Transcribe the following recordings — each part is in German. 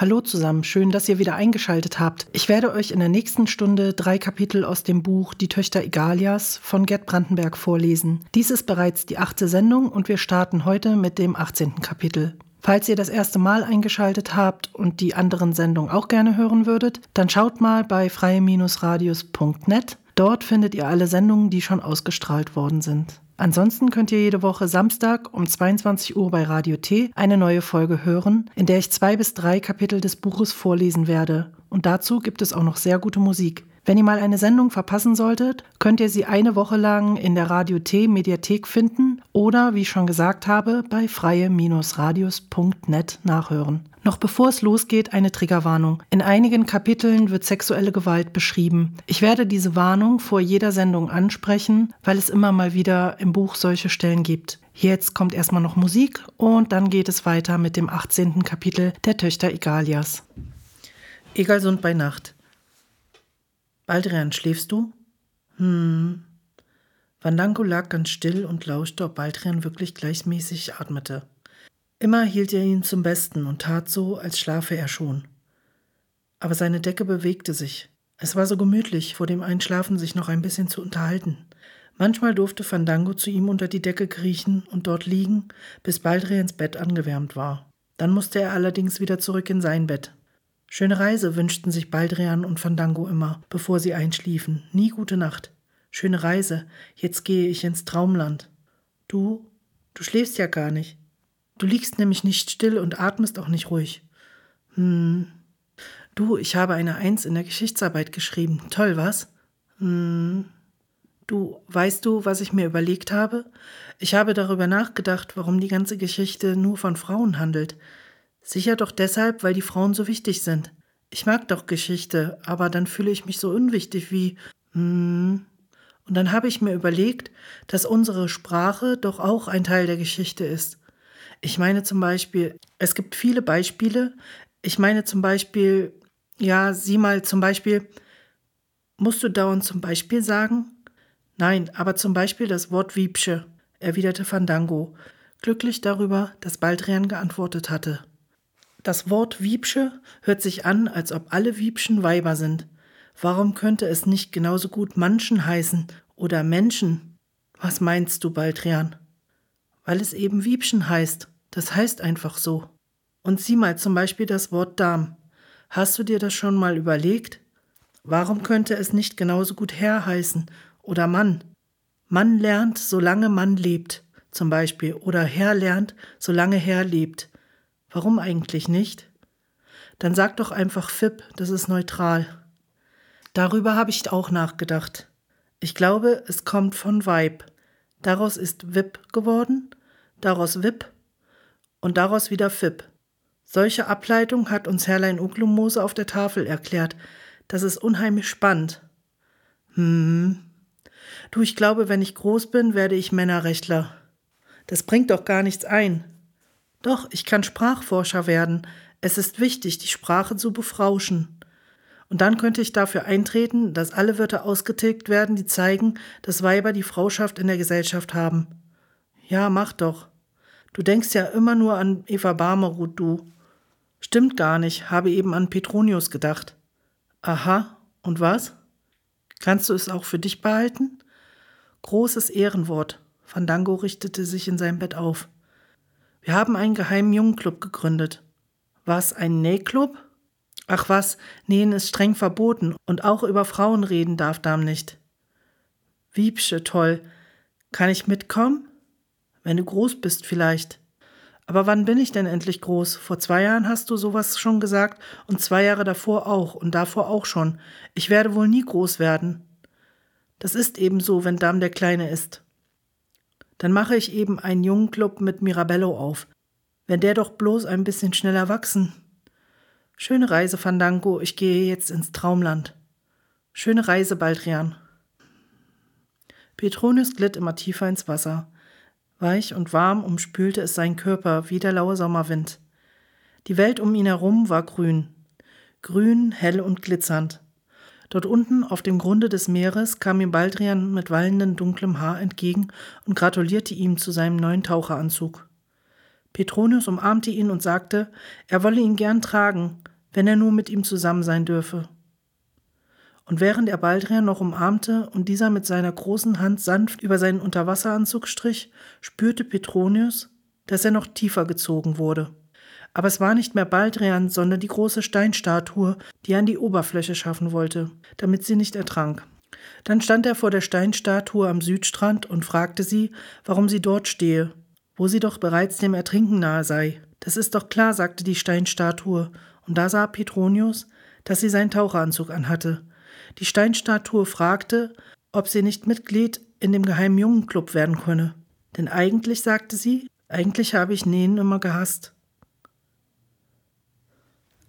Hallo zusammen, schön, dass ihr wieder eingeschaltet habt. Ich werde euch in der nächsten Stunde drei Kapitel aus dem Buch Die Töchter Egalias von Gerd Brandenberg vorlesen. Dies ist bereits die achte Sendung und wir starten heute mit dem 18. Kapitel. Falls ihr das erste Mal eingeschaltet habt und die anderen Sendungen auch gerne hören würdet, dann schaut mal bei freie-radius.net. Dort findet ihr alle Sendungen, die schon ausgestrahlt worden sind. Ansonsten könnt ihr jede Woche Samstag um 22 Uhr bei Radio T eine neue Folge hören, in der ich zwei bis drei Kapitel des Buches vorlesen werde. Und dazu gibt es auch noch sehr gute Musik. Wenn ihr mal eine Sendung verpassen solltet, könnt ihr sie eine Woche lang in der Radio T Mediathek finden oder, wie ich schon gesagt habe, bei freie-radius.net nachhören. Noch bevor es losgeht, eine Triggerwarnung. In einigen Kapiteln wird sexuelle Gewalt beschrieben. Ich werde diese Warnung vor jeder Sendung ansprechen, weil es immer mal wieder im Buch solche Stellen gibt. Jetzt kommt erstmal noch Musik und dann geht es weiter mit dem 18. Kapitel der Töchter Egalias. Egalsund bei Nacht. Baldrian, schläfst du? Hm. Vandango lag ganz still und lauschte, ob Baldrian wirklich gleichmäßig atmete. Immer hielt er ihn zum Besten und tat so, als schlafe er schon. Aber seine Decke bewegte sich. Es war so gemütlich, vor dem Einschlafen sich noch ein bisschen zu unterhalten. Manchmal durfte Fandango zu ihm unter die Decke kriechen und dort liegen, bis Baldrians Bett angewärmt war. Dann musste er allerdings wieder zurück in sein Bett. Schöne Reise wünschten sich Baldrian und Fandango immer, bevor sie einschliefen. Nie gute Nacht. Schöne Reise, jetzt gehe ich ins Traumland. Du, du schläfst ja gar nicht. Du liegst nämlich nicht still und atmest auch nicht ruhig. Hm. Du, ich habe eine Eins in der Geschichtsarbeit geschrieben. Toll, was? Hm. Du, weißt du, was ich mir überlegt habe? Ich habe darüber nachgedacht, warum die ganze Geschichte nur von Frauen handelt. Sicher doch deshalb, weil die Frauen so wichtig sind. Ich mag doch Geschichte, aber dann fühle ich mich so unwichtig wie. Hm. Und dann habe ich mir überlegt, dass unsere Sprache doch auch ein Teil der Geschichte ist. Ich meine zum Beispiel, es gibt viele Beispiele. Ich meine zum Beispiel, ja, sieh mal zum Beispiel, musst du dauernd zum Beispiel sagen? Nein, aber zum Beispiel das Wort Wiebsche, erwiderte Fandango, glücklich darüber, dass Baldrian geantwortet hatte. Das Wort Wiebsche hört sich an, als ob alle Wiebschen Weiber sind. Warum könnte es nicht genauso gut Manchen heißen oder Menschen? Was meinst du, Baldrian? Weil es eben Wiebchen heißt. Das heißt einfach so. Und sieh mal zum Beispiel das Wort Darm. Hast du dir das schon mal überlegt? Warum könnte es nicht genauso gut Herr heißen oder Mann? Mann lernt, solange Mann lebt, zum Beispiel, oder Herr lernt, solange Herr lebt. Warum eigentlich nicht? Dann sag doch einfach FIP, das ist neutral. Darüber habe ich auch nachgedacht. Ich glaube, es kommt von Weib. Daraus ist WIP geworden daraus Wip und daraus wieder Fip. Solche Ableitung hat uns Herrlein Uklumose auf der Tafel erklärt. Das ist unheimlich spannend. Hm. Du, ich glaube, wenn ich groß bin, werde ich Männerrechtler. Das bringt doch gar nichts ein. Doch, ich kann Sprachforscher werden. Es ist wichtig, die Sprache zu befrauschen. Und dann könnte ich dafür eintreten, dass alle Wörter ausgetilgt werden, die zeigen, dass Weiber die Frauschaft in der Gesellschaft haben. Ja, mach doch. Du denkst ja immer nur an Eva Barmerud, du. Stimmt gar nicht, habe eben an Petronius gedacht. Aha, und was? Kannst du es auch für dich behalten? Großes Ehrenwort. Fandango richtete sich in seinem Bett auf. Wir haben einen geheimen Jungenclub gegründet. Was, ein Nähclub? Ach was, Nähen ist streng verboten und auch über Frauen reden darf Dam nicht. Wiebsche, toll. Kann ich mitkommen? Wenn du groß bist vielleicht. Aber wann bin ich denn endlich groß? Vor zwei Jahren hast du sowas schon gesagt und zwei Jahre davor auch und davor auch schon. Ich werde wohl nie groß werden. Das ist eben so, wenn Dam der Kleine ist. Dann mache ich eben einen jungen Club mit Mirabello auf. Wenn der doch bloß ein bisschen schneller wachsen. Schöne Reise, Fandango, ich gehe jetzt ins Traumland. Schöne Reise, Baldrian. Petronius glitt immer tiefer ins Wasser. Weich und warm umspülte es seinen Körper wie der laue Sommerwind. Die Welt um ihn herum war grün. Grün, hell und glitzernd. Dort unten auf dem Grunde des Meeres kam ihm Baldrian mit wallendem dunklem Haar entgegen und gratulierte ihm zu seinem neuen Taucheranzug. Petronius umarmte ihn und sagte, er wolle ihn gern tragen, wenn er nur mit ihm zusammen sein dürfe. Und während er Baldrian noch umarmte und dieser mit seiner großen Hand sanft über seinen Unterwasseranzug strich, spürte Petronius, dass er noch tiefer gezogen wurde. Aber es war nicht mehr Baldrian, sondern die große Steinstatue, die er an die Oberfläche schaffen wollte, damit sie nicht ertrank. Dann stand er vor der Steinstatue am Südstrand und fragte sie, warum sie dort stehe, wo sie doch bereits dem Ertrinken nahe sei. Das ist doch klar, sagte die Steinstatue, und da sah Petronius, dass sie seinen Taucheranzug anhatte. Die Steinstatue fragte, ob sie nicht Mitglied in dem geheimen Jungenclub werden könne. Denn eigentlich, sagte sie, eigentlich habe ich Nähen immer gehasst.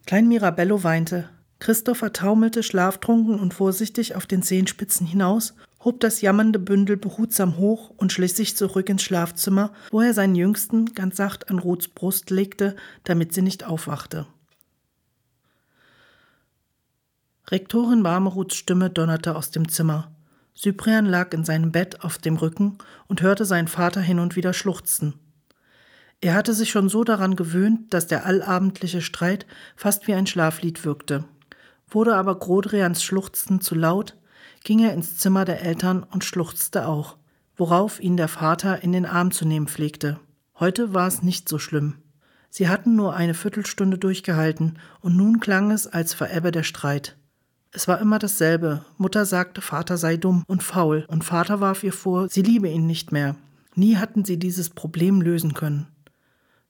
Klein Mirabello weinte. Christopher taumelte schlaftrunken und vorsichtig auf den Zehenspitzen hinaus, hob das jammernde Bündel behutsam hoch und schlich sich zurück ins Schlafzimmer, wo er seinen Jüngsten ganz sacht an Ruths Brust legte, damit sie nicht aufwachte. Rektorin Barmeruths Stimme donnerte aus dem Zimmer. Cyprian lag in seinem Bett auf dem Rücken und hörte seinen Vater hin und wieder schluchzen. Er hatte sich schon so daran gewöhnt, dass der allabendliche Streit fast wie ein Schlaflied wirkte. Wurde aber Grodrians Schluchzen zu laut, ging er ins Zimmer der Eltern und schluchzte auch, worauf ihn der Vater in den Arm zu nehmen pflegte. Heute war es nicht so schlimm. Sie hatten nur eine Viertelstunde durchgehalten, und nun klang es, als verebbe der Streit. Es war immer dasselbe. Mutter sagte, Vater sei dumm und faul, und Vater warf ihr vor, sie liebe ihn nicht mehr. Nie hatten sie dieses Problem lösen können.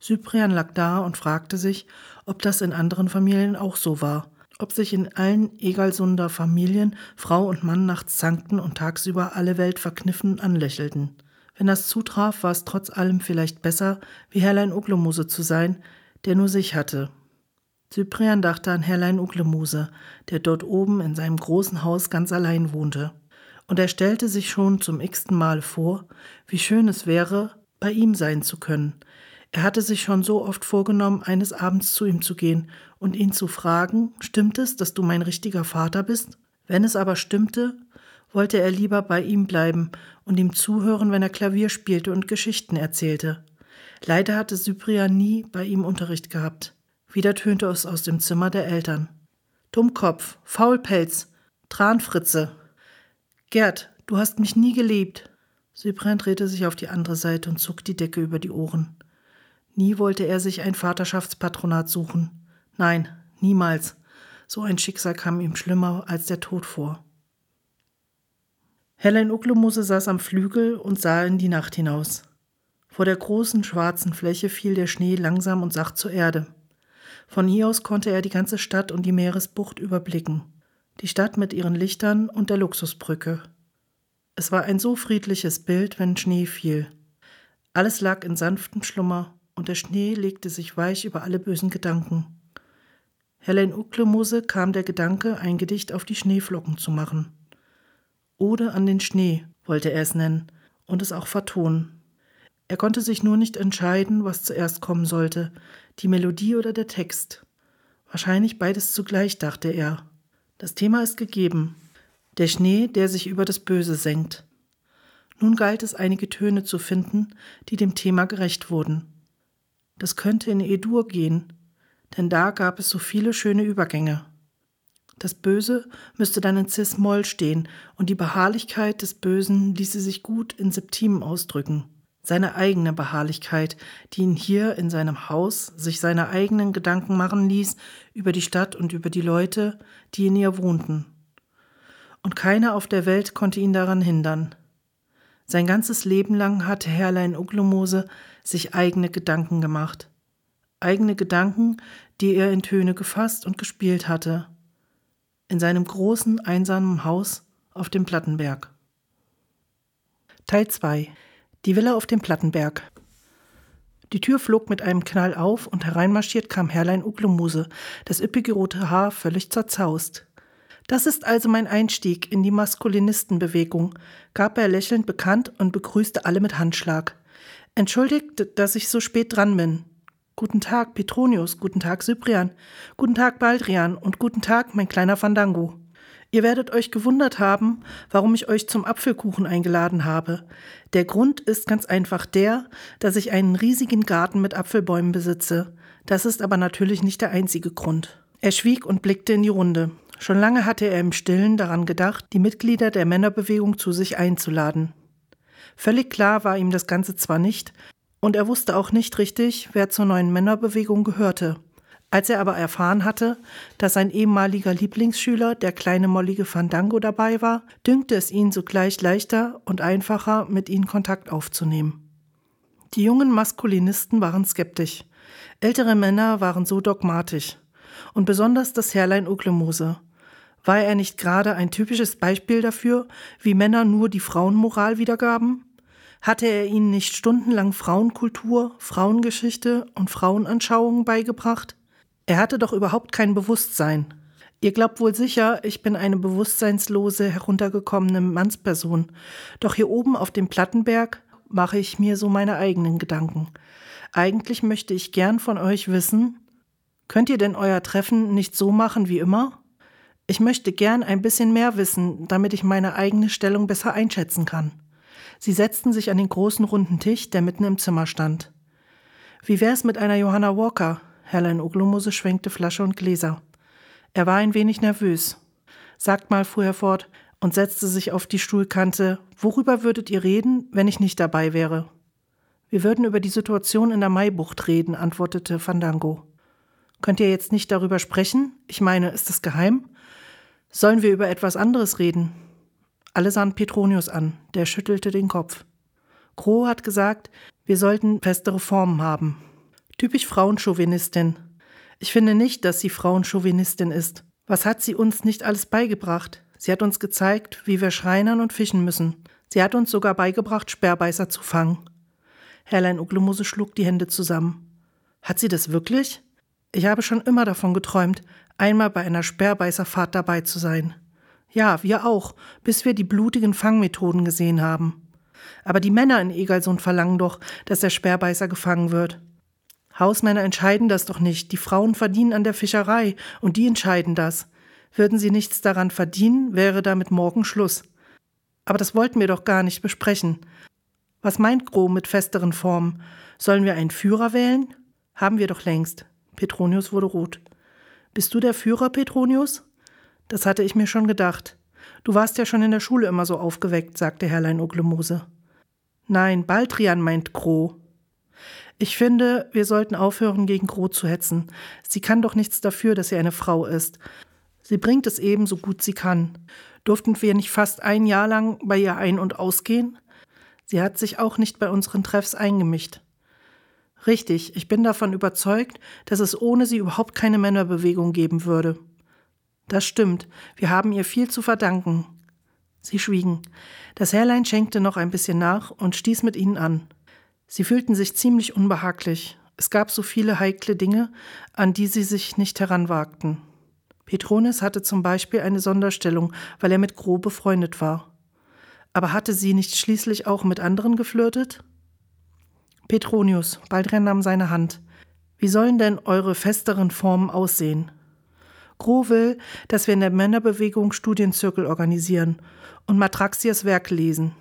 Cyprian lag da und fragte sich, ob das in anderen Familien auch so war, ob sich in allen Egalsunder Familien Frau und Mann nachts zankten und tagsüber alle Welt verkniffen anlächelten. Wenn das zutraf, war es trotz allem vielleicht besser, wie Herrlein Uglemuse zu sein, der nur sich hatte, Cyprian dachte an Herrlein Uglemuse, der dort oben in seinem großen Haus ganz allein wohnte. Und er stellte sich schon zum x-ten Mal vor, wie schön es wäre, bei ihm sein zu können. Er hatte sich schon so oft vorgenommen, eines Abends zu ihm zu gehen und ihn zu fragen, stimmt es, dass du mein richtiger Vater bist? Wenn es aber stimmte, wollte er lieber bei ihm bleiben und ihm zuhören, wenn er Klavier spielte und Geschichten erzählte. Leider hatte Cyprian nie bei ihm Unterricht gehabt. Wieder tönte es aus dem Zimmer der Eltern. Dummkopf, Faulpelz, Tranfritze. Gerd, du hast mich nie geliebt. Cyprien drehte sich auf die andere Seite und zog die Decke über die Ohren. Nie wollte er sich ein Vaterschaftspatronat suchen. Nein, niemals. So ein Schicksal kam ihm schlimmer als der Tod vor. Helen Uklemuse saß am Flügel und sah in die Nacht hinaus. Vor der großen schwarzen Fläche fiel der Schnee langsam und sacht zur Erde. Von hier aus konnte er die ganze Stadt und die Meeresbucht überblicken. Die Stadt mit ihren Lichtern und der Luxusbrücke. Es war ein so friedliches Bild, wenn Schnee fiel. Alles lag in sanftem Schlummer und der Schnee legte sich weich über alle bösen Gedanken. Helen Uklemuse kam der Gedanke, ein Gedicht auf die Schneeflocken zu machen. Ode an den Schnee wollte er es nennen und es auch vertonen. Er konnte sich nur nicht entscheiden, was zuerst kommen sollte, die Melodie oder der Text. Wahrscheinlich beides zugleich, dachte er. Das Thema ist gegeben. Der Schnee, der sich über das Böse senkt. Nun galt es, einige Töne zu finden, die dem Thema gerecht wurden. Das könnte in E-Dur gehen, denn da gab es so viele schöne Übergänge. Das Böse müsste dann in Cis-Moll stehen und die Beharrlichkeit des Bösen ließe sich gut in Septimen ausdrücken seine eigene Beharrlichkeit, die ihn hier in seinem Haus sich seine eigenen Gedanken machen ließ über die Stadt und über die Leute, die in ihr wohnten. Und keiner auf der Welt konnte ihn daran hindern. Sein ganzes Leben lang hatte Herrlein Uglemose sich eigene Gedanken gemacht. Eigene Gedanken, die er in Töne gefasst und gespielt hatte. In seinem großen, einsamen Haus auf dem Plattenberg. Teil 2 die Villa auf dem Plattenberg. Die Tür flog mit einem Knall auf und hereinmarschiert kam Herrlein Uglemuse, das üppige rote Haar völlig zerzaust. Das ist also mein Einstieg in die Maskulinistenbewegung, gab er lächelnd bekannt und begrüßte alle mit Handschlag. Entschuldigt, dass ich so spät dran bin. Guten Tag, Petronius, guten Tag, Cyprian, guten Tag, Baldrian und guten Tag, mein kleiner Fandango. Ihr werdet euch gewundert haben, warum ich euch zum Apfelkuchen eingeladen habe. Der Grund ist ganz einfach der, dass ich einen riesigen Garten mit Apfelbäumen besitze. Das ist aber natürlich nicht der einzige Grund. Er schwieg und blickte in die Runde. Schon lange hatte er im Stillen daran gedacht, die Mitglieder der Männerbewegung zu sich einzuladen. Völlig klar war ihm das Ganze zwar nicht, und er wusste auch nicht richtig, wer zur neuen Männerbewegung gehörte. Als er aber erfahren hatte, dass sein ehemaliger Lieblingsschüler, der kleine mollige Fandango, dabei war, dünkte es ihn sogleich leichter und einfacher, mit ihnen Kontakt aufzunehmen. Die jungen Maskulinisten waren skeptisch. Ältere Männer waren so dogmatisch. Und besonders das Herrlein Uglemose. War er nicht gerade ein typisches Beispiel dafür, wie Männer nur die Frauenmoral wiedergaben? Hatte er ihnen nicht stundenlang Frauenkultur, Frauengeschichte und Frauenanschauungen beigebracht? Er hatte doch überhaupt kein Bewusstsein. Ihr glaubt wohl sicher, ich bin eine bewusstseinslose, heruntergekommene Mannsperson. Doch hier oben auf dem Plattenberg mache ich mir so meine eigenen Gedanken. Eigentlich möchte ich gern von euch wissen, könnt ihr denn euer Treffen nicht so machen wie immer? Ich möchte gern ein bisschen mehr wissen, damit ich meine eigene Stellung besser einschätzen kann. Sie setzten sich an den großen runden Tisch, der mitten im Zimmer stand. Wie wär's mit einer Johanna Walker? Herrlein Oglomose schwenkte Flasche und Gläser. Er war ein wenig nervös. Sagt mal, fuhr er fort und setzte sich auf die Stuhlkante, worüber würdet ihr reden, wenn ich nicht dabei wäre? Wir würden über die Situation in der Maibucht reden, antwortete Fandango. Könnt ihr jetzt nicht darüber sprechen? Ich meine, ist es geheim? Sollen wir über etwas anderes reden? Alle sahen Petronius an, der schüttelte den Kopf. Groh hat gesagt, wir sollten festere Formen haben. Typisch Frauenchauvinistin. Ich finde nicht, dass sie Frauenchauvinistin ist. Was hat sie uns nicht alles beigebracht? Sie hat uns gezeigt, wie wir schreinern und fischen müssen. Sie hat uns sogar beigebracht, Sperrbeißer zu fangen. Herrlein Uglemose schlug die Hände zusammen. Hat sie das wirklich? Ich habe schon immer davon geträumt, einmal bei einer Sperrbeißerfahrt dabei zu sein. Ja, wir auch, bis wir die blutigen Fangmethoden gesehen haben. Aber die Männer in Egalsund verlangen doch, dass der Sperrbeißer gefangen wird. Hausmänner entscheiden das doch nicht. Die Frauen verdienen an der Fischerei und die entscheiden das. Würden sie nichts daran verdienen, wäre damit morgen Schluss. Aber das wollten wir doch gar nicht besprechen. Was meint Gro mit festeren Formen? Sollen wir einen Führer wählen? Haben wir doch längst. Petronius wurde rot. Bist du der Führer, Petronius? Das hatte ich mir schon gedacht. Du warst ja schon in der Schule immer so aufgeweckt, sagte Herrlein Oglemose. Nein, Baldrian meint Gro. Ich finde, wir sollten aufhören, gegen Gro zu hetzen. Sie kann doch nichts dafür, dass sie eine Frau ist. Sie bringt es eben so gut sie kann. Durften wir nicht fast ein Jahr lang bei ihr ein- und ausgehen? Sie hat sich auch nicht bei unseren Treffs eingemischt. Richtig, ich bin davon überzeugt, dass es ohne sie überhaupt keine Männerbewegung geben würde. Das stimmt, wir haben ihr viel zu verdanken. Sie schwiegen. Das Herrlein schenkte noch ein bisschen nach und stieß mit ihnen an. Sie fühlten sich ziemlich unbehaglich. Es gab so viele heikle Dinge, an die sie sich nicht heranwagten. Petronis hatte zum Beispiel eine Sonderstellung, weil er mit Gro befreundet war. Aber hatte sie nicht schließlich auch mit anderen geflirtet? Petronius, Baldrian nahm seine Hand. Wie sollen denn eure festeren Formen aussehen? Gro will, dass wir in der Männerbewegung Studienzirkel organisieren und Matraxias Werke lesen.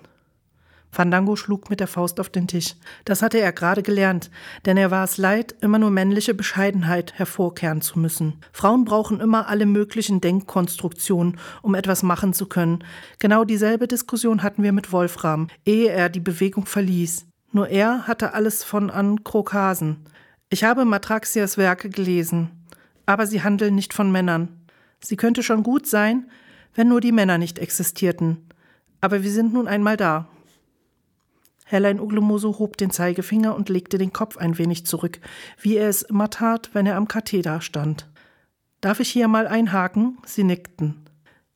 Fandango schlug mit der Faust auf den Tisch. Das hatte er gerade gelernt, denn er war es leid, immer nur männliche Bescheidenheit hervorkehren zu müssen. Frauen brauchen immer alle möglichen Denkkonstruktionen, um etwas machen zu können. Genau dieselbe Diskussion hatten wir mit Wolfram, ehe er die Bewegung verließ. Nur er hatte alles von an Krokasen. Ich habe Matraxias Werke gelesen, aber sie handeln nicht von Männern. Sie könnte schon gut sein, wenn nur die Männer nicht existierten. Aber wir sind nun einmal da. Herrlein Uglemoso hob den Zeigefinger und legte den Kopf ein wenig zurück, wie er es immer tat, wenn er am Katheder stand. Darf ich hier mal einhaken? Sie nickten.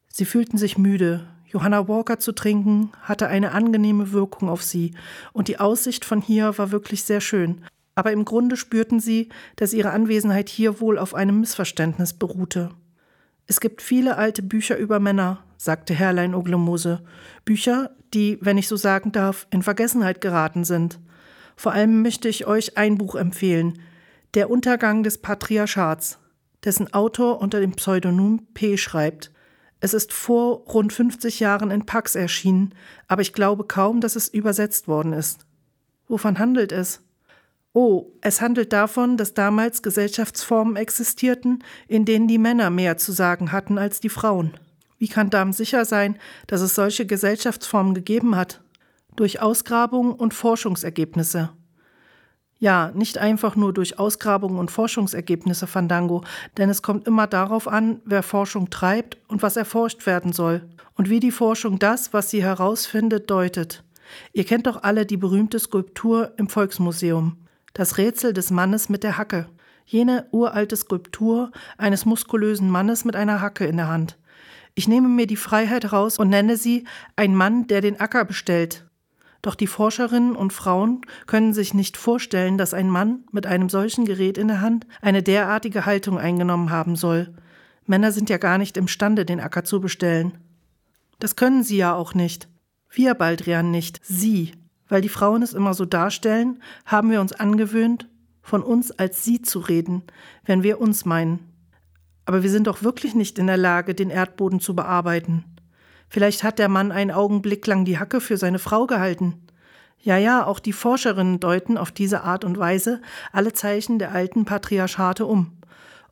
Sie fühlten sich müde. Johanna Walker zu trinken hatte eine angenehme Wirkung auf sie, und die Aussicht von hier war wirklich sehr schön. Aber im Grunde spürten sie, dass ihre Anwesenheit hier wohl auf einem Missverständnis beruhte. Es gibt viele alte Bücher über Männer, sagte Herrlein Oglemose. Bücher, die, wenn ich so sagen darf, in Vergessenheit geraten sind. Vor allem möchte ich euch ein Buch empfehlen: Der Untergang des Patriarchats, dessen Autor unter dem Pseudonym P schreibt. Es ist vor rund 50 Jahren in Pax erschienen, aber ich glaube kaum, dass es übersetzt worden ist. Wovon handelt es? Oh, es handelt davon, dass damals Gesellschaftsformen existierten, in denen die Männer mehr zu sagen hatten als die Frauen. Wie kann Damen sicher sein, dass es solche Gesellschaftsformen gegeben hat? Durch Ausgrabungen und Forschungsergebnisse. Ja, nicht einfach nur durch Ausgrabungen und Forschungsergebnisse, Fandango, denn es kommt immer darauf an, wer Forschung treibt und was erforscht werden soll und wie die Forschung das, was sie herausfindet, deutet. Ihr kennt doch alle die berühmte Skulptur im Volksmuseum, das Rätsel des Mannes mit der Hacke. Jene uralte Skulptur eines muskulösen Mannes mit einer Hacke in der Hand. Ich nehme mir die Freiheit raus und nenne sie ein Mann, der den Acker bestellt. Doch die Forscherinnen und Frauen können sich nicht vorstellen, dass ein Mann mit einem solchen Gerät in der Hand eine derartige Haltung eingenommen haben soll. Männer sind ja gar nicht imstande, den Acker zu bestellen. Das können sie ja auch nicht. Wir Baldrian nicht, sie. Weil die Frauen es immer so darstellen, haben wir uns angewöhnt, von uns als sie zu reden, wenn wir uns meinen. Aber wir sind doch wirklich nicht in der Lage, den Erdboden zu bearbeiten. Vielleicht hat der Mann einen Augenblick lang die Hacke für seine Frau gehalten. Ja, ja, auch die Forscherinnen deuten auf diese Art und Weise alle Zeichen der alten Patriarchate um.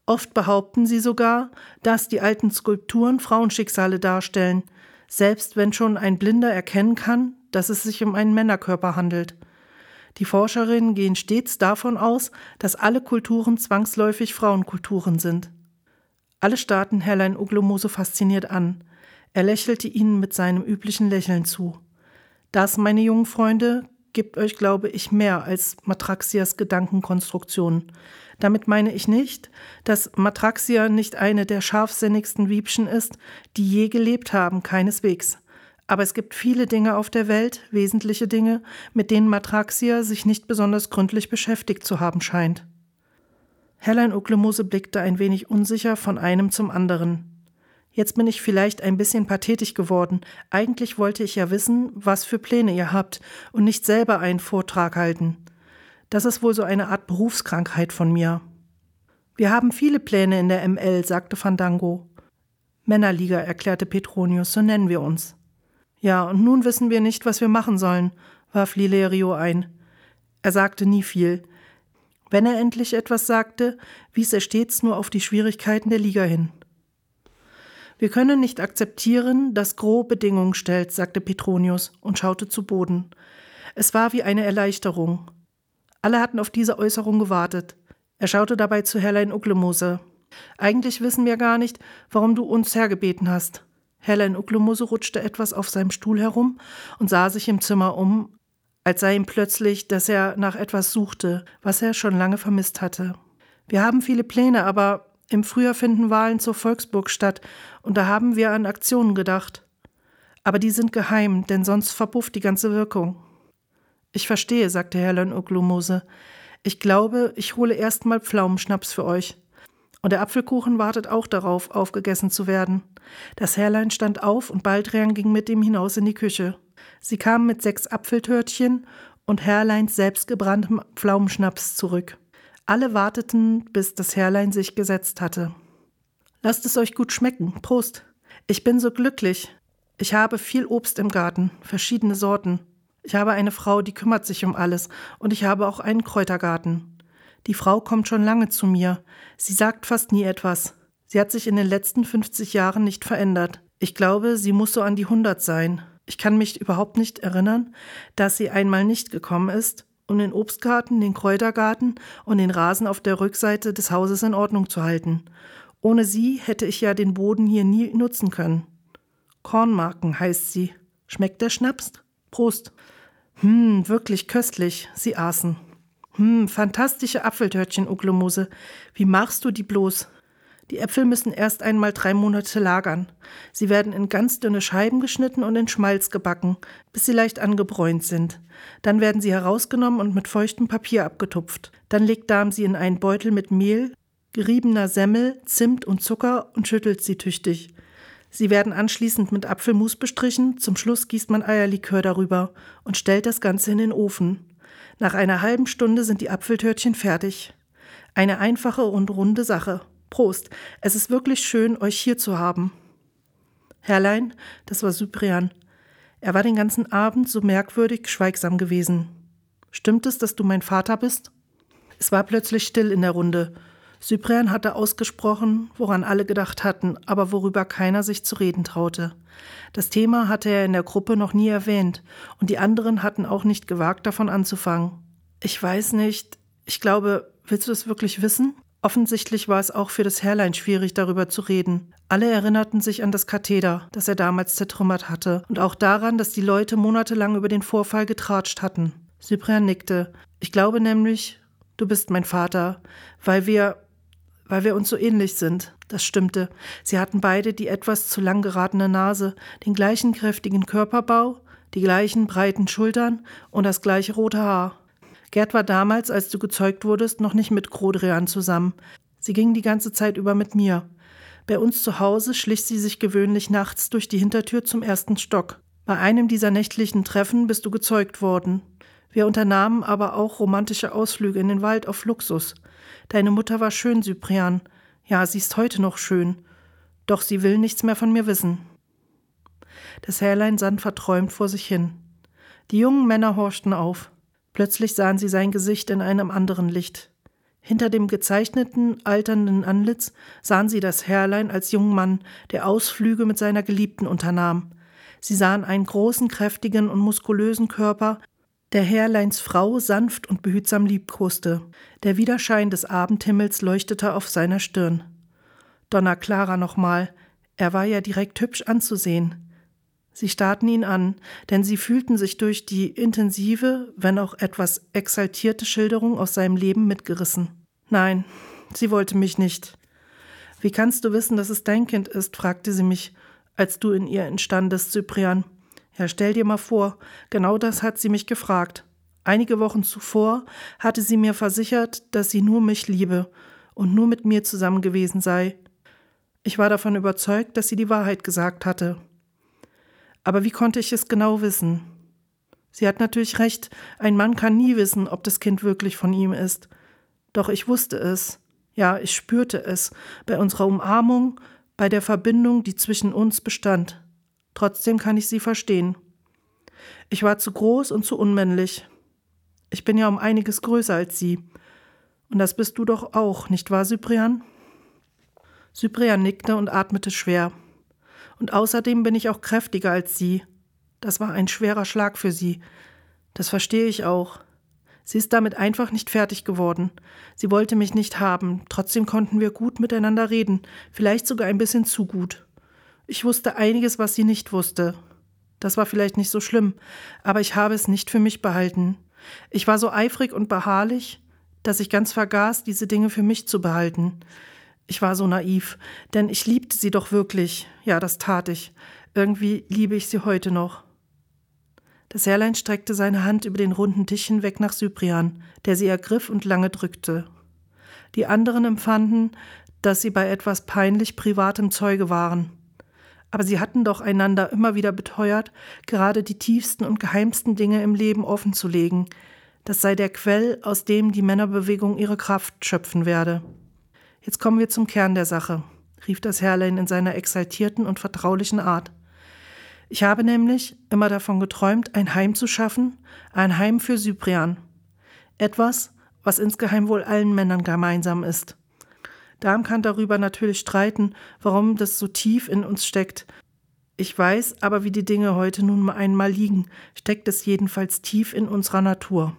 Oft behaupten sie sogar, dass die alten Skulpturen Frauenschicksale darstellen, selbst wenn schon ein Blinder erkennen kann, dass es sich um einen Männerkörper handelt. Die Forscherinnen gehen stets davon aus, dass alle Kulturen zwangsläufig Frauenkulturen sind. Alle starrten Herrlein Uglomose fasziniert an. Er lächelte ihnen mit seinem üblichen Lächeln zu. Das, meine jungen Freunde, gibt euch, glaube ich, mehr als Matraxias Gedankenkonstruktion. Damit meine ich nicht, dass Matraxia nicht eine der scharfsinnigsten Wiebchen ist, die je gelebt haben, keineswegs. Aber es gibt viele Dinge auf der Welt, wesentliche Dinge, mit denen Matraxia sich nicht besonders gründlich beschäftigt zu haben scheint. Hellein Uklemose blickte ein wenig unsicher von einem zum anderen. Jetzt bin ich vielleicht ein bisschen pathetisch geworden. Eigentlich wollte ich ja wissen, was für Pläne ihr habt und nicht selber einen Vortrag halten. Das ist wohl so eine Art Berufskrankheit von mir. Wir haben viele Pläne in der ML, sagte Fandango. Männerliga, erklärte Petronius, so nennen wir uns. Ja, und nun wissen wir nicht, was wir machen sollen, warf Lilerio ein. Er sagte nie viel. Wenn er endlich etwas sagte, wies er stets nur auf die Schwierigkeiten der Liga hin. Wir können nicht akzeptieren, dass Gros Bedingungen stellt, sagte Petronius und schaute zu Boden. Es war wie eine Erleichterung. Alle hatten auf diese Äußerung gewartet. Er schaute dabei zu Herrlein Uklemose. Eigentlich wissen wir gar nicht, warum du uns hergebeten hast. Herrlein Uklemose rutschte etwas auf seinem Stuhl herum und sah sich im Zimmer um, als sei ihm plötzlich, dass er nach etwas suchte, was er schon lange vermisst hatte. Wir haben viele Pläne, aber im Frühjahr finden Wahlen zur Volksburg statt, und da haben wir an Aktionen gedacht. Aber die sind geheim, denn sonst verpufft die ganze Wirkung. Ich verstehe, sagte Herrlein Oglomose. Ich glaube, ich hole erst mal Pflaumenschnaps für euch. Und der Apfelkuchen wartet auch darauf, aufgegessen zu werden. Das Herrlein stand auf und Baldrian ging mit ihm hinaus in die Küche. Sie kamen mit sechs Apfeltörtchen und Herrleins selbstgebranntem Pflaumenschnaps zurück. Alle warteten, bis das Herrlein sich gesetzt hatte. Lasst es euch gut schmecken. Prost. Ich bin so glücklich. Ich habe viel Obst im Garten, verschiedene Sorten. Ich habe eine Frau, die kümmert sich um alles, und ich habe auch einen Kräutergarten. Die Frau kommt schon lange zu mir. Sie sagt fast nie etwas. Sie hat sich in den letzten 50 Jahren nicht verändert. Ich glaube, sie muss so an die 100 sein. Ich kann mich überhaupt nicht erinnern, dass sie einmal nicht gekommen ist um den Obstgarten, den Kräutergarten und den Rasen auf der Rückseite des Hauses in Ordnung zu halten. Ohne sie hätte ich ja den Boden hier nie nutzen können. Kornmarken heißt sie. Schmeckt der Schnaps? Prost. Hm, wirklich köstlich. Sie aßen. Hm, fantastische Apfeltörtchen, Uglomose. Wie machst du die bloß? Die Äpfel müssen erst einmal drei Monate lagern. Sie werden in ganz dünne Scheiben geschnitten und in Schmalz gebacken, bis sie leicht angebräunt sind. Dann werden sie herausgenommen und mit feuchtem Papier abgetupft. Dann legt Darm sie in einen Beutel mit Mehl, geriebener Semmel, Zimt und Zucker und schüttelt sie tüchtig. Sie werden anschließend mit Apfelmus bestrichen, zum Schluss gießt man Eierlikör darüber und stellt das Ganze in den Ofen. Nach einer halben Stunde sind die Apfeltörtchen fertig. Eine einfache und runde Sache. Prost. Es ist wirklich schön, euch hier zu haben. Herrlein, das war Cyprian. Er war den ganzen Abend so merkwürdig schweigsam gewesen. Stimmt es, dass du mein Vater bist? Es war plötzlich still in der Runde. Cyprian hatte ausgesprochen, woran alle gedacht hatten, aber worüber keiner sich zu reden traute. Das Thema hatte er in der Gruppe noch nie erwähnt, und die anderen hatten auch nicht gewagt, davon anzufangen. Ich weiß nicht, ich glaube, willst du es wirklich wissen? Offensichtlich war es auch für das Herrlein schwierig, darüber zu reden. Alle erinnerten sich an das Katheder, das er damals zertrümmert hatte, und auch daran, dass die Leute monatelang über den Vorfall getratscht hatten. Cyprian nickte. Ich glaube nämlich, du bist mein Vater, weil wir, weil wir uns so ähnlich sind. Das stimmte. Sie hatten beide die etwas zu lang geratene Nase, den gleichen kräftigen Körperbau, die gleichen breiten Schultern und das gleiche rote Haar. Gerd war damals, als du gezeugt wurdest, noch nicht mit Grodrian zusammen. Sie ging die ganze Zeit über mit mir. Bei uns zu Hause schlich sie sich gewöhnlich nachts durch die Hintertür zum ersten Stock. Bei einem dieser nächtlichen Treffen bist du gezeugt worden. Wir unternahmen aber auch romantische Ausflüge in den Wald auf Luxus. Deine Mutter war schön, Cyprian. Ja, sie ist heute noch schön. Doch sie will nichts mehr von mir wissen. Das Herrlein sann verträumt vor sich hin. Die jungen Männer horchten auf. Plötzlich sahen sie sein Gesicht in einem anderen Licht. Hinter dem gezeichneten, alternden Antlitz sahen sie das Herrlein als jungen Mann, der Ausflüge mit seiner Geliebten unternahm. Sie sahen einen großen, kräftigen und muskulösen Körper, der Herrleins Frau sanft und behutsam liebkoste. Der Widerschein des Abendhimmels leuchtete auf seiner Stirn. Donna Clara nochmal. Er war ja direkt hübsch anzusehen. Sie starrten ihn an, denn sie fühlten sich durch die intensive, wenn auch etwas exaltierte Schilderung aus seinem Leben mitgerissen. Nein, sie wollte mich nicht. Wie kannst du wissen, dass es dein Kind ist? fragte sie mich, als du in ihr entstandest, Cyprian. Ja, stell dir mal vor, genau das hat sie mich gefragt. Einige Wochen zuvor hatte sie mir versichert, dass sie nur mich liebe und nur mit mir zusammen gewesen sei. Ich war davon überzeugt, dass sie die Wahrheit gesagt hatte. Aber wie konnte ich es genau wissen? Sie hat natürlich recht, ein Mann kann nie wissen, ob das Kind wirklich von ihm ist. Doch ich wusste es, ja, ich spürte es, bei unserer Umarmung, bei der Verbindung, die zwischen uns bestand. Trotzdem kann ich sie verstehen. Ich war zu groß und zu unmännlich. Ich bin ja um einiges größer als sie. Und das bist du doch auch, nicht wahr, Cyprian? Cyprian nickte und atmete schwer. Und außerdem bin ich auch kräftiger als sie. Das war ein schwerer Schlag für sie. Das verstehe ich auch. Sie ist damit einfach nicht fertig geworden. Sie wollte mich nicht haben, trotzdem konnten wir gut miteinander reden, vielleicht sogar ein bisschen zu gut. Ich wusste einiges, was sie nicht wusste. Das war vielleicht nicht so schlimm, aber ich habe es nicht für mich behalten. Ich war so eifrig und beharrlich, dass ich ganz vergaß, diese Dinge für mich zu behalten. Ich war so naiv, denn ich liebte sie doch wirklich. Ja, das tat ich. Irgendwie liebe ich sie heute noch. Das Herrlein streckte seine Hand über den runden Tisch hinweg nach Cyprian, der sie ergriff und lange drückte. Die anderen empfanden, dass sie bei etwas peinlich privatem Zeuge waren. Aber sie hatten doch einander immer wieder beteuert, gerade die tiefsten und geheimsten Dinge im Leben offenzulegen. Das sei der Quell, aus dem die Männerbewegung ihre Kraft schöpfen werde. Jetzt kommen wir zum Kern der Sache, rief das Herrlein in seiner exaltierten und vertraulichen Art. Ich habe nämlich immer davon geträumt, ein Heim zu schaffen, ein Heim für Cyprian. Etwas, was insgeheim wohl allen Männern gemeinsam ist. Darm kann darüber natürlich streiten, warum das so tief in uns steckt. Ich weiß aber, wie die Dinge heute nun einmal liegen, steckt es jedenfalls tief in unserer Natur.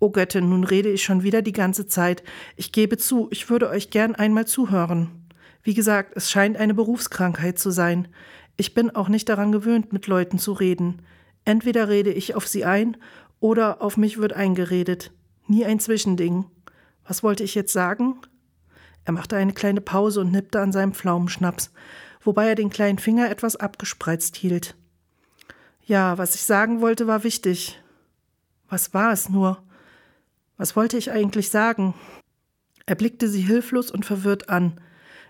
O Göttin, nun rede ich schon wieder die ganze Zeit. Ich gebe zu, ich würde euch gern einmal zuhören. Wie gesagt, es scheint eine Berufskrankheit zu sein. Ich bin auch nicht daran gewöhnt, mit Leuten zu reden. Entweder rede ich auf sie ein oder auf mich wird eingeredet. Nie ein Zwischending. Was wollte ich jetzt sagen? Er machte eine kleine Pause und nippte an seinem Pflaumenschnaps, wobei er den kleinen Finger etwas abgespreizt hielt. Ja, was ich sagen wollte, war wichtig. Was war es nur? Was wollte ich eigentlich sagen? Er blickte sie hilflos und verwirrt an.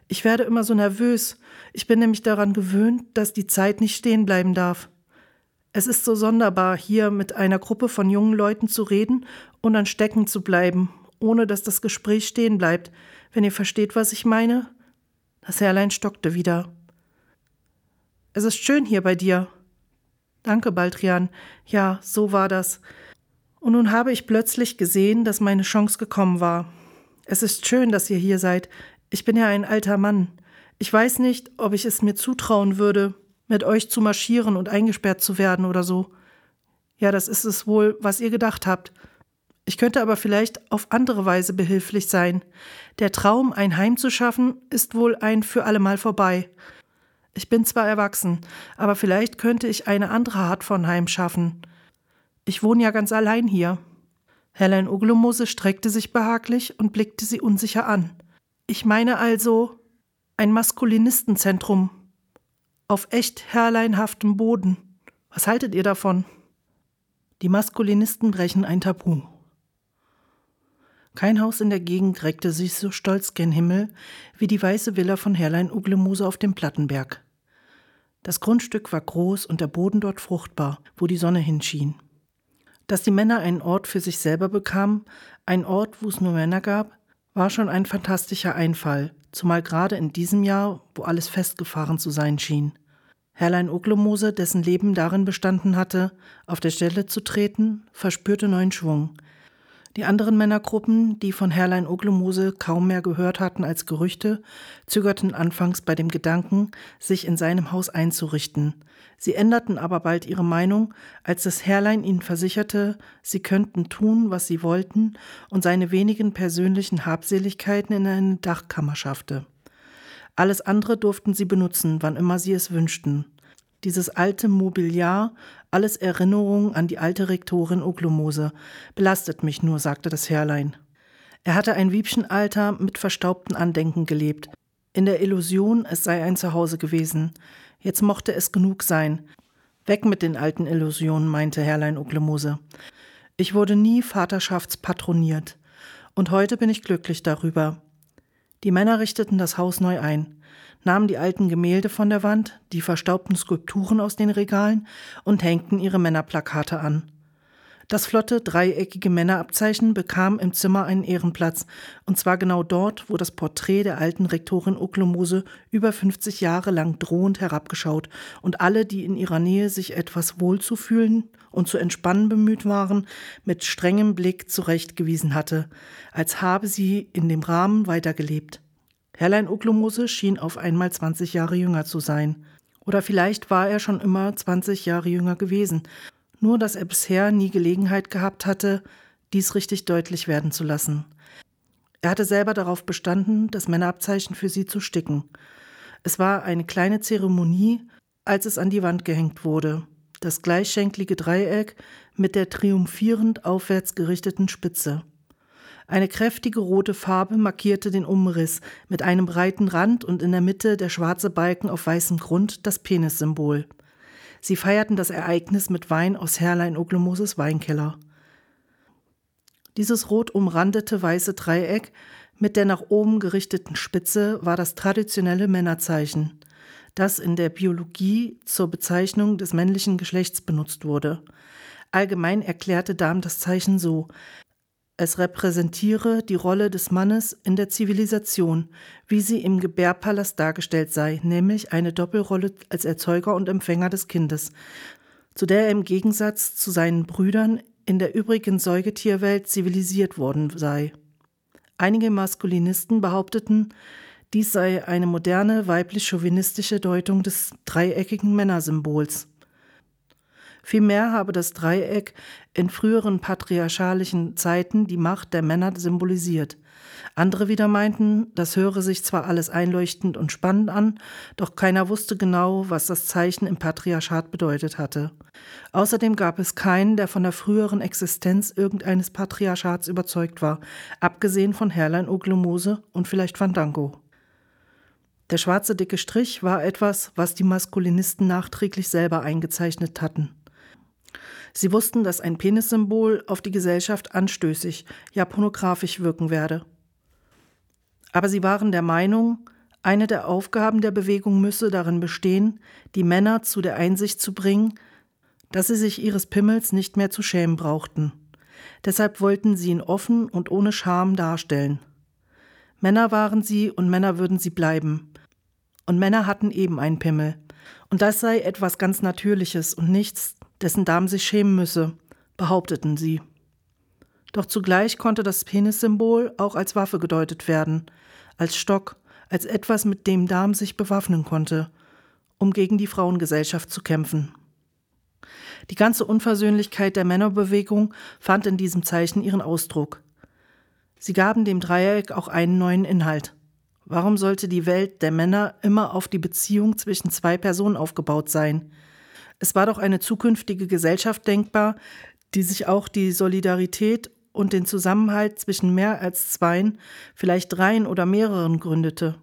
Ich werde immer so nervös. Ich bin nämlich daran gewöhnt, dass die Zeit nicht stehen bleiben darf. Es ist so sonderbar, hier mit einer Gruppe von jungen Leuten zu reden und dann stecken zu bleiben, ohne dass das Gespräch stehen bleibt, wenn ihr versteht, was ich meine. Das Herrlein stockte wieder. Es ist schön hier bei dir. Danke, Baldrian. Ja, so war das. Und nun habe ich plötzlich gesehen, dass meine Chance gekommen war. Es ist schön, dass ihr hier seid. Ich bin ja ein alter Mann. Ich weiß nicht, ob ich es mir zutrauen würde, mit euch zu marschieren und eingesperrt zu werden oder so. Ja, das ist es wohl, was ihr gedacht habt. Ich könnte aber vielleicht auf andere Weise behilflich sein. Der Traum, ein Heim zu schaffen, ist wohl ein für allemal vorbei. Ich bin zwar erwachsen, aber vielleicht könnte ich eine andere Art von Heim schaffen. Ich wohne ja ganz allein hier. Helen Uglumose streckte sich behaglich und blickte sie unsicher an. Ich meine also ein Maskulinistenzentrum auf echt herrleinhaftem Boden. Was haltet ihr davon? Die Maskulinisten brechen ein Tabu. Kein Haus in der Gegend reckte sich so stolz gen Himmel wie die weiße Villa von Herrlein Uglemuse auf dem Plattenberg. Das Grundstück war groß und der Boden dort fruchtbar, wo die Sonne hinschien. Dass die Männer einen Ort für sich selber bekamen, ein Ort, wo es nur Männer gab, war schon ein fantastischer Einfall, zumal gerade in diesem Jahr, wo alles festgefahren zu sein schien. Herrlein Oglomose, dessen Leben darin bestanden hatte, auf der Stelle zu treten, verspürte neuen Schwung. Die anderen Männergruppen, die von Herrlein Oglomose kaum mehr gehört hatten als Gerüchte, zögerten anfangs bei dem Gedanken, sich in seinem Haus einzurichten. Sie änderten aber bald ihre Meinung, als das Herrlein ihnen versicherte, sie könnten tun, was sie wollten und seine wenigen persönlichen Habseligkeiten in eine Dachkammer schaffte. Alles andere durften sie benutzen, wann immer sie es wünschten. Dieses alte Mobiliar, alles Erinnerungen an die alte Rektorin Oglomose, belastet mich nur, sagte das Herrlein. Er hatte ein Wiebchenalter mit verstaubten Andenken gelebt, in der Illusion, es sei ein Zuhause gewesen. Jetzt mochte es genug sein. Weg mit den alten Illusionen, meinte Herrlein Oglemose. Ich wurde nie vaterschaftspatroniert. Und heute bin ich glücklich darüber. Die Männer richteten das Haus neu ein, nahmen die alten Gemälde von der Wand, die verstaubten Skulpturen aus den Regalen und hängten ihre Männerplakate an. Das flotte, dreieckige Männerabzeichen bekam im Zimmer einen Ehrenplatz, und zwar genau dort, wo das Porträt der alten Rektorin Uklomose über 50 Jahre lang drohend herabgeschaut und alle, die in ihrer Nähe sich etwas wohlzufühlen und zu entspannen bemüht waren, mit strengem Blick zurechtgewiesen hatte, als habe sie in dem Rahmen weitergelebt. Herrlein Uklomose schien auf einmal 20 Jahre jünger zu sein. Oder vielleicht war er schon immer 20 Jahre jünger gewesen nur dass er bisher nie Gelegenheit gehabt hatte, dies richtig deutlich werden zu lassen. Er hatte selber darauf bestanden, das Männerabzeichen für sie zu sticken. Es war eine kleine Zeremonie, als es an die Wand gehängt wurde. Das gleichschenklige Dreieck mit der triumphierend aufwärts gerichteten Spitze. Eine kräftige rote Farbe markierte den Umriss mit einem breiten Rand und in der Mitte der schwarze Balken auf weißem Grund das Penissymbol. Sie feierten das Ereignis mit Wein aus Herrlein Oglomoses Weinkeller. Dieses rot umrandete weiße Dreieck mit der nach oben gerichteten Spitze war das traditionelle Männerzeichen, das in der Biologie zur Bezeichnung des männlichen Geschlechts benutzt wurde. Allgemein erklärte Dahm das Zeichen so: es repräsentiere die Rolle des Mannes in der Zivilisation, wie sie im Gebärpalast dargestellt sei, nämlich eine Doppelrolle als Erzeuger und Empfänger des Kindes, zu der er im Gegensatz zu seinen Brüdern in der übrigen Säugetierwelt zivilisiert worden sei. Einige Maskulinisten behaupteten, dies sei eine moderne weiblich-chauvinistische Deutung des dreieckigen Männersymbols. Vielmehr habe das Dreieck in früheren patriarchalischen Zeiten die Macht der Männer symbolisiert. Andere wieder meinten, das höre sich zwar alles einleuchtend und spannend an, doch keiner wusste genau, was das Zeichen im Patriarchat bedeutet hatte. Außerdem gab es keinen, der von der früheren Existenz irgendeines Patriarchats überzeugt war, abgesehen von Herrlein Oglomose und vielleicht Fandango. Der schwarze dicke Strich war etwas, was die Maskulinisten nachträglich selber eingezeichnet hatten. Sie wussten, dass ein Penissymbol auf die Gesellschaft anstößig, ja pornografisch wirken werde. Aber sie waren der Meinung, eine der Aufgaben der Bewegung müsse darin bestehen, die Männer zu der Einsicht zu bringen, dass sie sich ihres Pimmels nicht mehr zu schämen brauchten. Deshalb wollten sie ihn offen und ohne Scham darstellen. Männer waren sie und Männer würden sie bleiben. Und Männer hatten eben einen Pimmel. Und das sei etwas ganz Natürliches und nichts, dessen Darm sich schämen müsse, behaupteten sie. Doch zugleich konnte das Penissymbol auch als Waffe gedeutet werden, als Stock, als etwas, mit dem Darm sich bewaffnen konnte, um gegen die Frauengesellschaft zu kämpfen. Die ganze Unversöhnlichkeit der Männerbewegung fand in diesem Zeichen ihren Ausdruck. Sie gaben dem Dreieck auch einen neuen Inhalt. Warum sollte die Welt der Männer immer auf die Beziehung zwischen zwei Personen aufgebaut sein? Es war doch eine zukünftige Gesellschaft denkbar, die sich auch die Solidarität und den Zusammenhalt zwischen mehr als zweien, vielleicht dreien oder mehreren gründete.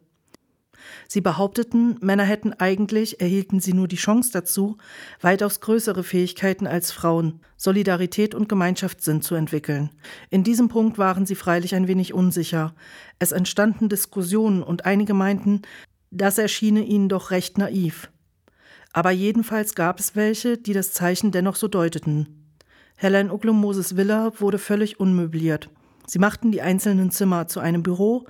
Sie behaupteten, Männer hätten eigentlich, erhielten sie nur die Chance dazu, weitaus größere Fähigkeiten als Frauen, Solidarität und Gemeinschaftssinn zu entwickeln. In diesem Punkt waren sie freilich ein wenig unsicher. Es entstanden Diskussionen und einige meinten, das erschiene ihnen doch recht naiv. Aber jedenfalls gab es welche, die das Zeichen dennoch so deuteten. Helen Uglum-Moses Villa wurde völlig unmöbliert. Sie machten die einzelnen Zimmer zu einem Büro,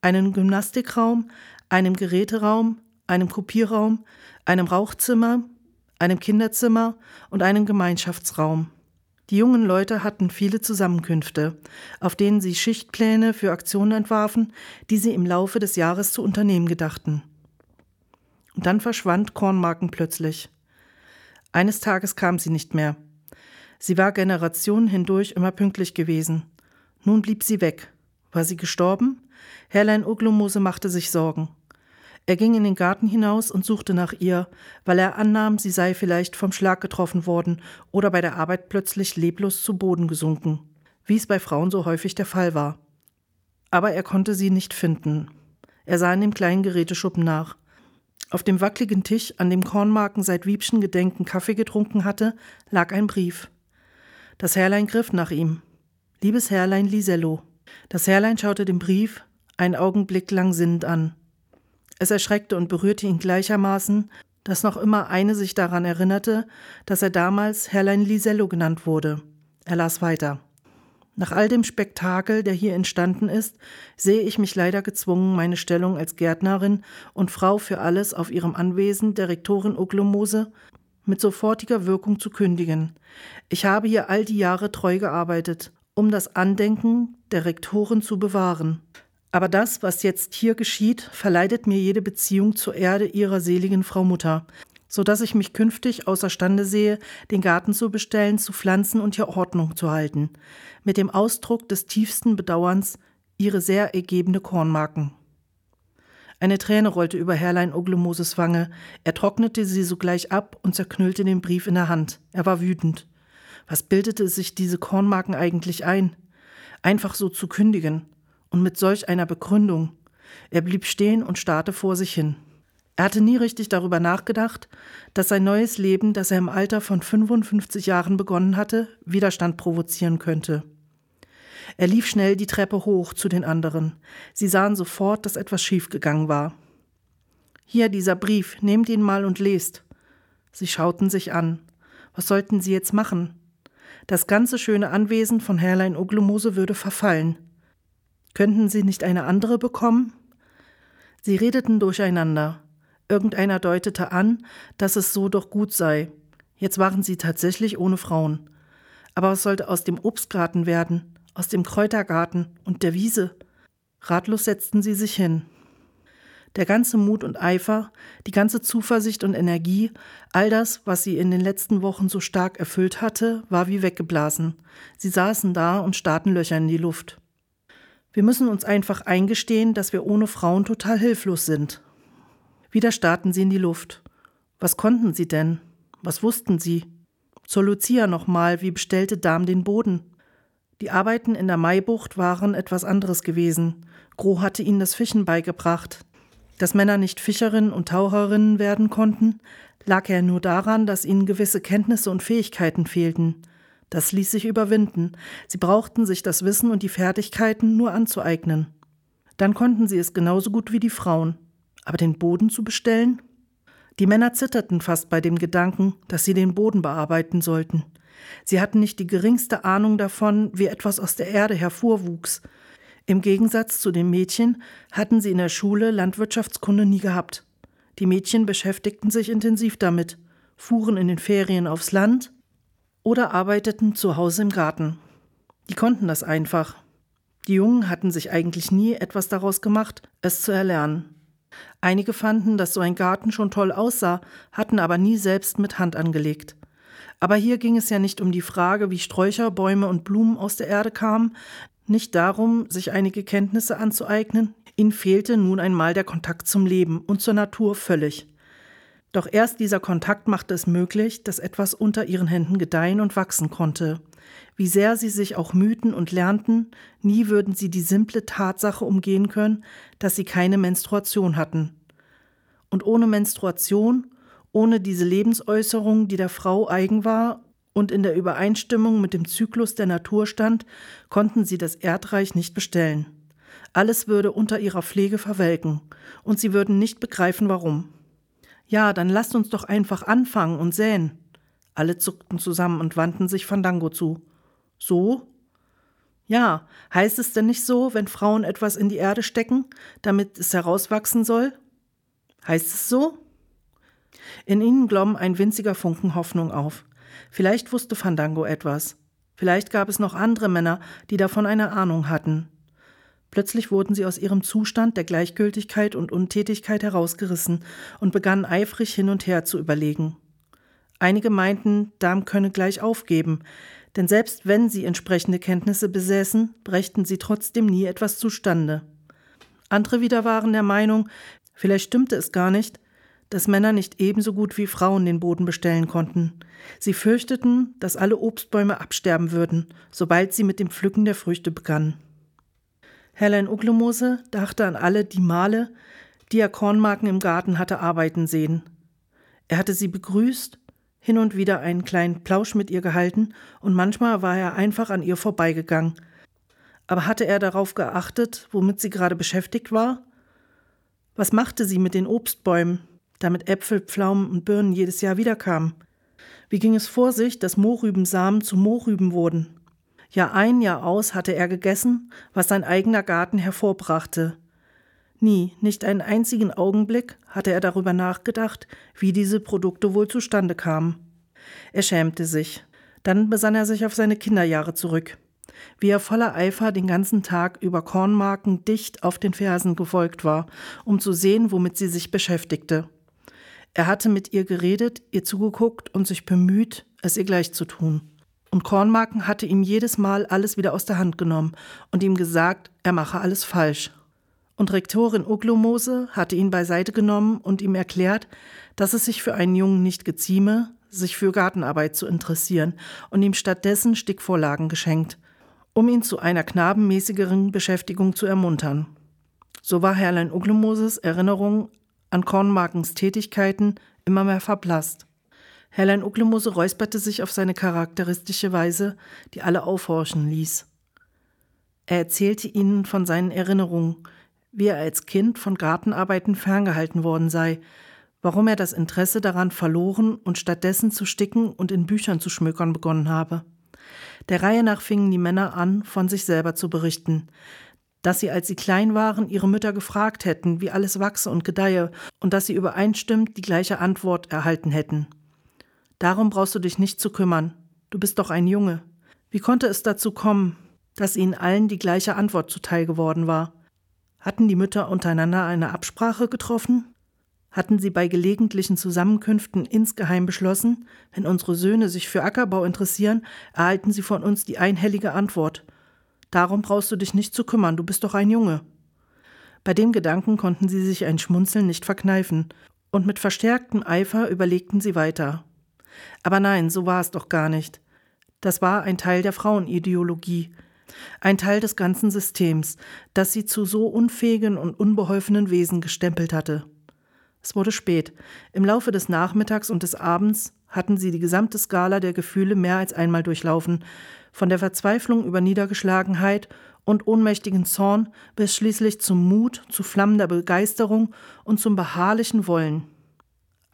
einem Gymnastikraum, einem Geräteraum, einem Kopierraum, einem Rauchzimmer, einem Kinderzimmer und einem Gemeinschaftsraum. Die jungen Leute hatten viele Zusammenkünfte, auf denen sie Schichtpläne für Aktionen entwarfen, die sie im Laufe des Jahres zu unternehmen gedachten. Dann verschwand Kornmarken plötzlich. Eines Tages kam sie nicht mehr. Sie war Generationen hindurch immer pünktlich gewesen. Nun blieb sie weg. War sie gestorben? Herrlein Uglumose machte sich Sorgen. Er ging in den Garten hinaus und suchte nach ihr, weil er annahm, sie sei vielleicht vom Schlag getroffen worden oder bei der Arbeit plötzlich leblos zu Boden gesunken, wie es bei Frauen so häufig der Fall war. Aber er konnte sie nicht finden. Er sah in dem kleinen Geräteschuppen nach. Auf dem wackligen Tisch, an dem Kornmarken seit Wiebschen Gedenken Kaffee getrunken hatte, lag ein Brief. Das Herrlein griff nach ihm. Liebes Herrlein Lisello. Das Herrlein schaute den Brief einen Augenblick lang sinnend an. Es erschreckte und berührte ihn gleichermaßen, dass noch immer eine sich daran erinnerte, dass er damals Herrlein Lisello genannt wurde. Er las weiter. Nach all dem Spektakel, der hier entstanden ist, sehe ich mich leider gezwungen, meine Stellung als Gärtnerin und Frau für alles auf ihrem Anwesen der Rektorin Uglomose mit sofortiger Wirkung zu kündigen. Ich habe hier all die Jahre treu gearbeitet, um das Andenken der Rektoren zu bewahren. Aber das, was jetzt hier geschieht, verleidet mir jede Beziehung zur Erde ihrer seligen Frau Mutter, so dass ich mich künftig außerstande sehe, den Garten zu bestellen, zu pflanzen und hier Ordnung zu halten, mit dem Ausdruck des tiefsten Bedauerns ihre sehr ergebene Kornmarken. Eine Träne rollte über Herrlein Oglemoses Wange. Er trocknete sie sogleich ab und zerknüllte den Brief in der Hand. Er war wütend. Was bildete sich diese Kornmarken eigentlich ein? Einfach so zu kündigen und mit solch einer Begründung. Er blieb stehen und starrte vor sich hin. Er hatte nie richtig darüber nachgedacht, dass sein neues Leben, das er im Alter von 55 Jahren begonnen hatte, Widerstand provozieren könnte. Er lief schnell die Treppe hoch zu den anderen. Sie sahen sofort, dass etwas schiefgegangen war. Hier dieser Brief, nehmt ihn mal und lest. Sie schauten sich an. Was sollten sie jetzt machen? Das ganze schöne Anwesen von Herrlein Oglomose würde verfallen. Könnten Sie nicht eine andere bekommen? Sie redeten durcheinander. Irgendeiner deutete an, dass es so doch gut sei. Jetzt waren sie tatsächlich ohne Frauen. Aber was sollte aus dem Obstgarten werden, aus dem Kräutergarten und der Wiese? Ratlos setzten sie sich hin. Der ganze Mut und Eifer, die ganze Zuversicht und Energie, all das, was sie in den letzten Wochen so stark erfüllt hatte, war wie weggeblasen. Sie saßen da und starrten Löcher in die Luft. Wir müssen uns einfach eingestehen, dass wir ohne Frauen total hilflos sind. Wieder starrten sie in die Luft. Was konnten sie denn? Was wussten sie? Zur Lucia nochmal, wie bestellte Darm den Boden. Die Arbeiten in der Maibucht waren etwas anderes gewesen. Gro hatte ihnen das Fischen beigebracht. Dass Männer nicht Fischerinnen und Taucherinnen werden konnten, lag ja nur daran, dass ihnen gewisse Kenntnisse und Fähigkeiten fehlten. Das ließ sich überwinden. Sie brauchten sich das Wissen und die Fertigkeiten nur anzueignen. Dann konnten sie es genauso gut wie die Frauen. Aber den Boden zu bestellen? Die Männer zitterten fast bei dem Gedanken, dass sie den Boden bearbeiten sollten. Sie hatten nicht die geringste Ahnung davon, wie etwas aus der Erde hervorwuchs. Im Gegensatz zu den Mädchen hatten sie in der Schule Landwirtschaftskunde nie gehabt. Die Mädchen beschäftigten sich intensiv damit, fuhren in den Ferien aufs Land oder arbeiteten zu Hause im Garten. Die konnten das einfach. Die Jungen hatten sich eigentlich nie etwas daraus gemacht, es zu erlernen. Einige fanden, dass so ein Garten schon toll aussah, hatten aber nie selbst mit Hand angelegt. Aber hier ging es ja nicht um die Frage, wie Sträucher, Bäume und Blumen aus der Erde kamen, nicht darum, sich einige Kenntnisse anzueignen, ihnen fehlte nun einmal der Kontakt zum Leben und zur Natur völlig. Doch erst dieser Kontakt machte es möglich, dass etwas unter ihren Händen gedeihen und wachsen konnte. Wie sehr sie sich auch mühten und lernten, nie würden sie die simple Tatsache umgehen können, dass sie keine Menstruation hatten. Und ohne Menstruation, ohne diese Lebensäußerung, die der Frau eigen war und in der Übereinstimmung mit dem Zyklus der Natur stand, konnten sie das Erdreich nicht bestellen. Alles würde unter ihrer Pflege verwelken, und sie würden nicht begreifen, warum. Ja, dann lasst uns doch einfach anfangen und säen. Alle zuckten zusammen und wandten sich Fandango zu. So? Ja, heißt es denn nicht so, wenn Frauen etwas in die Erde stecken, damit es herauswachsen soll? Heißt es so? In ihnen glomm ein winziger Funken Hoffnung auf. Vielleicht wusste Fandango etwas. Vielleicht gab es noch andere Männer, die davon eine Ahnung hatten. Plötzlich wurden sie aus ihrem Zustand der Gleichgültigkeit und Untätigkeit herausgerissen und begannen eifrig hin und her zu überlegen. Einige meinten, Darm könne gleich aufgeben, denn selbst wenn sie entsprechende Kenntnisse besäßen, brächten sie trotzdem nie etwas zustande. Andere wieder waren der Meinung, vielleicht stimmte es gar nicht, dass Männer nicht ebenso gut wie Frauen den Boden bestellen konnten. Sie fürchteten, dass alle Obstbäume absterben würden, sobald sie mit dem Pflücken der Früchte begannen. Herrlein Uglemose dachte an alle die Male, die er Kornmarken im Garten hatte arbeiten sehen. Er hatte sie begrüßt, hin und wieder einen kleinen Plausch mit ihr gehalten, und manchmal war er einfach an ihr vorbeigegangen. Aber hatte er darauf geachtet, womit sie gerade beschäftigt war? Was machte sie mit den Obstbäumen, damit Äpfel, Pflaumen und Birnen jedes Jahr wiederkamen? Wie ging es vor sich, dass Mohrrübensamen zu Mohrrüben wurden? Jahr ein, Jahr aus hatte er gegessen, was sein eigener Garten hervorbrachte. Nie, nicht einen einzigen Augenblick hatte er darüber nachgedacht, wie diese Produkte wohl zustande kamen. Er schämte sich. Dann besann er sich auf seine Kinderjahre zurück. Wie er voller Eifer den ganzen Tag über Kornmarken dicht auf den Fersen gefolgt war, um zu sehen, womit sie sich beschäftigte. Er hatte mit ihr geredet, ihr zugeguckt und sich bemüht, es ihr gleich zu tun. Und Kornmarken hatte ihm jedes Mal alles wieder aus der Hand genommen und ihm gesagt, er mache alles falsch. Und Rektorin Uglomose hatte ihn beiseite genommen und ihm erklärt, dass es sich für einen Jungen nicht gezieme, sich für Gartenarbeit zu interessieren und ihm stattdessen Stickvorlagen geschenkt, um ihn zu einer knabenmäßigeren Beschäftigung zu ermuntern. So war Herrlein Uglomoses Erinnerung an Kornmarkens Tätigkeiten immer mehr verblasst. Herrlein Ucklemose räusperte sich auf seine charakteristische Weise, die alle aufhorchen ließ. Er erzählte ihnen von seinen Erinnerungen, wie er als Kind von Gartenarbeiten ferngehalten worden sei, warum er das Interesse daran verloren und stattdessen zu sticken und in Büchern zu schmökern begonnen habe. Der Reihe nach fingen die Männer an, von sich selber zu berichten, dass sie, als sie klein waren, ihre Mütter gefragt hätten, wie alles wachse und gedeihe, und dass sie übereinstimmend die gleiche Antwort erhalten hätten. Darum brauchst du dich nicht zu kümmern. Du bist doch ein Junge. Wie konnte es dazu kommen, dass ihnen allen die gleiche Antwort zuteil geworden war? Hatten die Mütter untereinander eine Absprache getroffen? Hatten sie bei gelegentlichen Zusammenkünften insgeheim beschlossen, wenn unsere Söhne sich für Ackerbau interessieren, erhalten sie von uns die einhellige Antwort. Darum brauchst du dich nicht zu kümmern, du bist doch ein Junge. Bei dem Gedanken konnten sie sich ein Schmunzeln nicht verkneifen, und mit verstärktem Eifer überlegten sie weiter. Aber nein, so war es doch gar nicht. Das war ein Teil der Frauenideologie, ein Teil des ganzen Systems, das sie zu so unfähigen und unbeholfenen Wesen gestempelt hatte. Es wurde spät. Im Laufe des Nachmittags und des Abends hatten sie die gesamte Skala der Gefühle mehr als einmal durchlaufen, von der Verzweiflung über Niedergeschlagenheit und ohnmächtigen Zorn bis schließlich zum Mut, zu flammender Begeisterung und zum beharrlichen Wollen.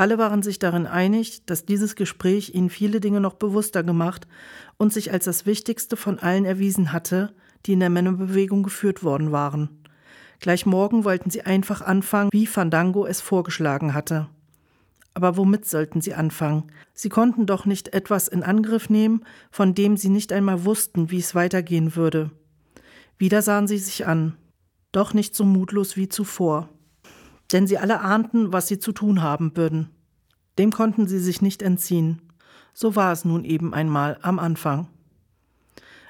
Alle waren sich darin einig, dass dieses Gespräch ihnen viele Dinge noch bewusster gemacht und sich als das Wichtigste von allen erwiesen hatte, die in der Männerbewegung geführt worden waren. Gleich morgen wollten sie einfach anfangen, wie Fandango es vorgeschlagen hatte. Aber womit sollten sie anfangen? Sie konnten doch nicht etwas in Angriff nehmen, von dem sie nicht einmal wussten, wie es weitergehen würde. Wieder sahen sie sich an, doch nicht so mutlos wie zuvor. Denn sie alle ahnten, was sie zu tun haben würden. Dem konnten sie sich nicht entziehen. So war es nun eben einmal am Anfang.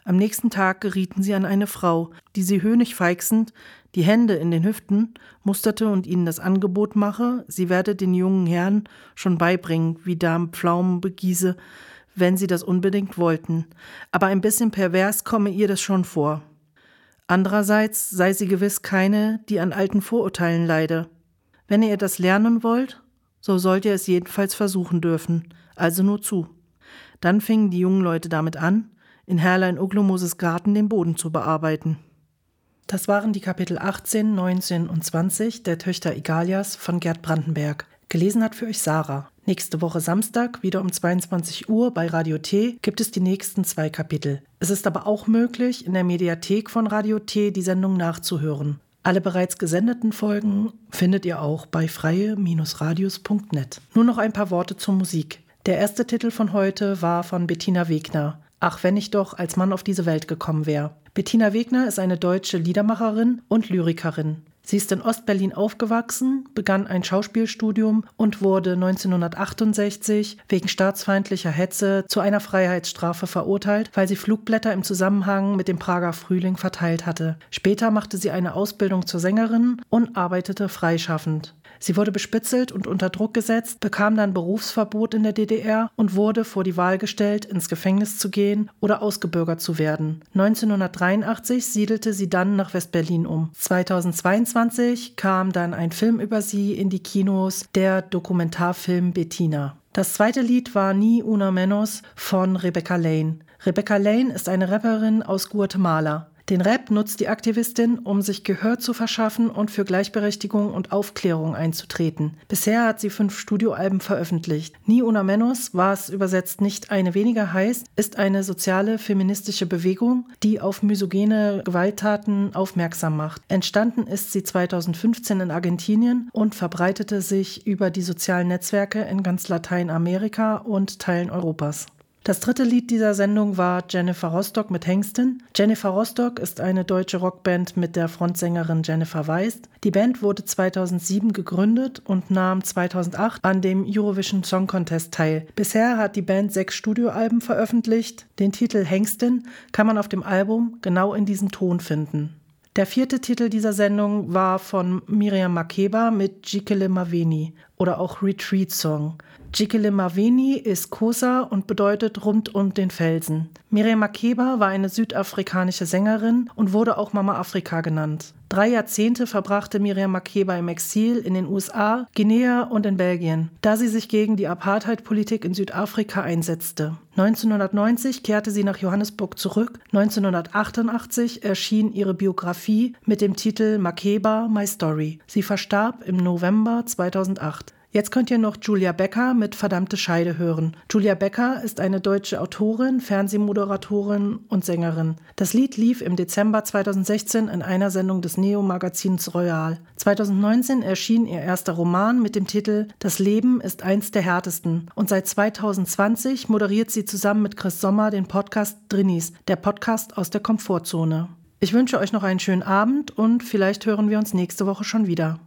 Am nächsten Tag gerieten sie an eine Frau, die sie höhnig feixend, die Hände in den Hüften, musterte und ihnen das Angebot mache, sie werde den jungen Herren schon beibringen, wie Dame Pflaumen begieße, wenn sie das unbedingt wollten. Aber ein bisschen pervers komme ihr das schon vor. Andererseits sei sie gewiss keine, die an alten Vorurteilen leide. Wenn ihr das lernen wollt, so sollt ihr es jedenfalls versuchen dürfen, also nur zu. Dann fingen die jungen Leute damit an, in Herrlein Uglomoses Garten den Boden zu bearbeiten. Das waren die Kapitel 18, 19 und 20 der Töchter Igalias von Gerd Brandenberg. Gelesen hat für euch Sarah. Nächste Woche Samstag, wieder um 22 Uhr bei Radio T, gibt es die nächsten zwei Kapitel. Es ist aber auch möglich, in der Mediathek von Radio T die Sendung nachzuhören. Alle bereits gesendeten Folgen findet ihr auch bei freie-radios.net. Nur noch ein paar Worte zur Musik. Der erste Titel von heute war von Bettina Wegner. Ach, wenn ich doch als Mann auf diese Welt gekommen wäre. Bettina Wegner ist eine deutsche Liedermacherin und Lyrikerin. Sie ist in Ostberlin aufgewachsen, begann ein Schauspielstudium und wurde 1968 wegen staatsfeindlicher Hetze zu einer Freiheitsstrafe verurteilt, weil sie Flugblätter im Zusammenhang mit dem Prager Frühling verteilt hatte. Später machte sie eine Ausbildung zur Sängerin und arbeitete freischaffend. Sie wurde bespitzelt und unter Druck gesetzt, bekam dann Berufsverbot in der DDR und wurde vor die Wahl gestellt, ins Gefängnis zu gehen oder ausgebürgert zu werden. 1983 siedelte sie dann nach Westberlin um. 2022 kam dann ein Film über sie in die Kinos, der Dokumentarfilm Bettina. Das zweite Lied war Ni Una Menos von Rebecca Lane. Rebecca Lane ist eine Rapperin aus Guatemala. Den Rap nutzt die Aktivistin, um sich Gehör zu verschaffen und für Gleichberechtigung und Aufklärung einzutreten. Bisher hat sie fünf Studioalben veröffentlicht. Ni una menos, was übersetzt nicht eine weniger heißt, ist eine soziale feministische Bewegung, die auf misogene Gewalttaten aufmerksam macht. Entstanden ist sie 2015 in Argentinien und verbreitete sich über die sozialen Netzwerke in ganz Lateinamerika und Teilen Europas. Das dritte Lied dieser Sendung war Jennifer Rostock mit Hengsten. Jennifer Rostock ist eine deutsche Rockband mit der Frontsängerin Jennifer Weist. Die Band wurde 2007 gegründet und nahm 2008 an dem Eurovision Song Contest teil. Bisher hat die Band sechs Studioalben veröffentlicht. Den Titel Hengsten kann man auf dem Album genau in diesem Ton finden. Der vierte Titel dieser Sendung war von Miriam Makeba mit Jikele Maveni oder auch Retreat Song. Jikele Maveni ist Kosa und bedeutet rund um den Felsen. Miriam Makeba war eine südafrikanische Sängerin und wurde auch Mama Afrika genannt. Drei Jahrzehnte verbrachte Miriam Makeba im Exil in den USA, Guinea und in Belgien, da sie sich gegen die Apartheid-Politik in Südafrika einsetzte. 1990 kehrte sie nach Johannesburg zurück. 1988 erschien ihre Biografie mit dem Titel Makeba My Story. Sie verstarb im November 2008. Jetzt könnt ihr noch Julia Becker mit Verdammte Scheide hören. Julia Becker ist eine deutsche Autorin, Fernsehmoderatorin und Sängerin. Das Lied lief im Dezember 2016 in einer Sendung des Neo-Magazins Royal. 2019 erschien ihr erster Roman mit dem Titel Das Leben ist eins der härtesten. Und seit 2020 moderiert sie zusammen mit Chris Sommer den Podcast Drinis, der Podcast aus der Komfortzone. Ich wünsche euch noch einen schönen Abend und vielleicht hören wir uns nächste Woche schon wieder.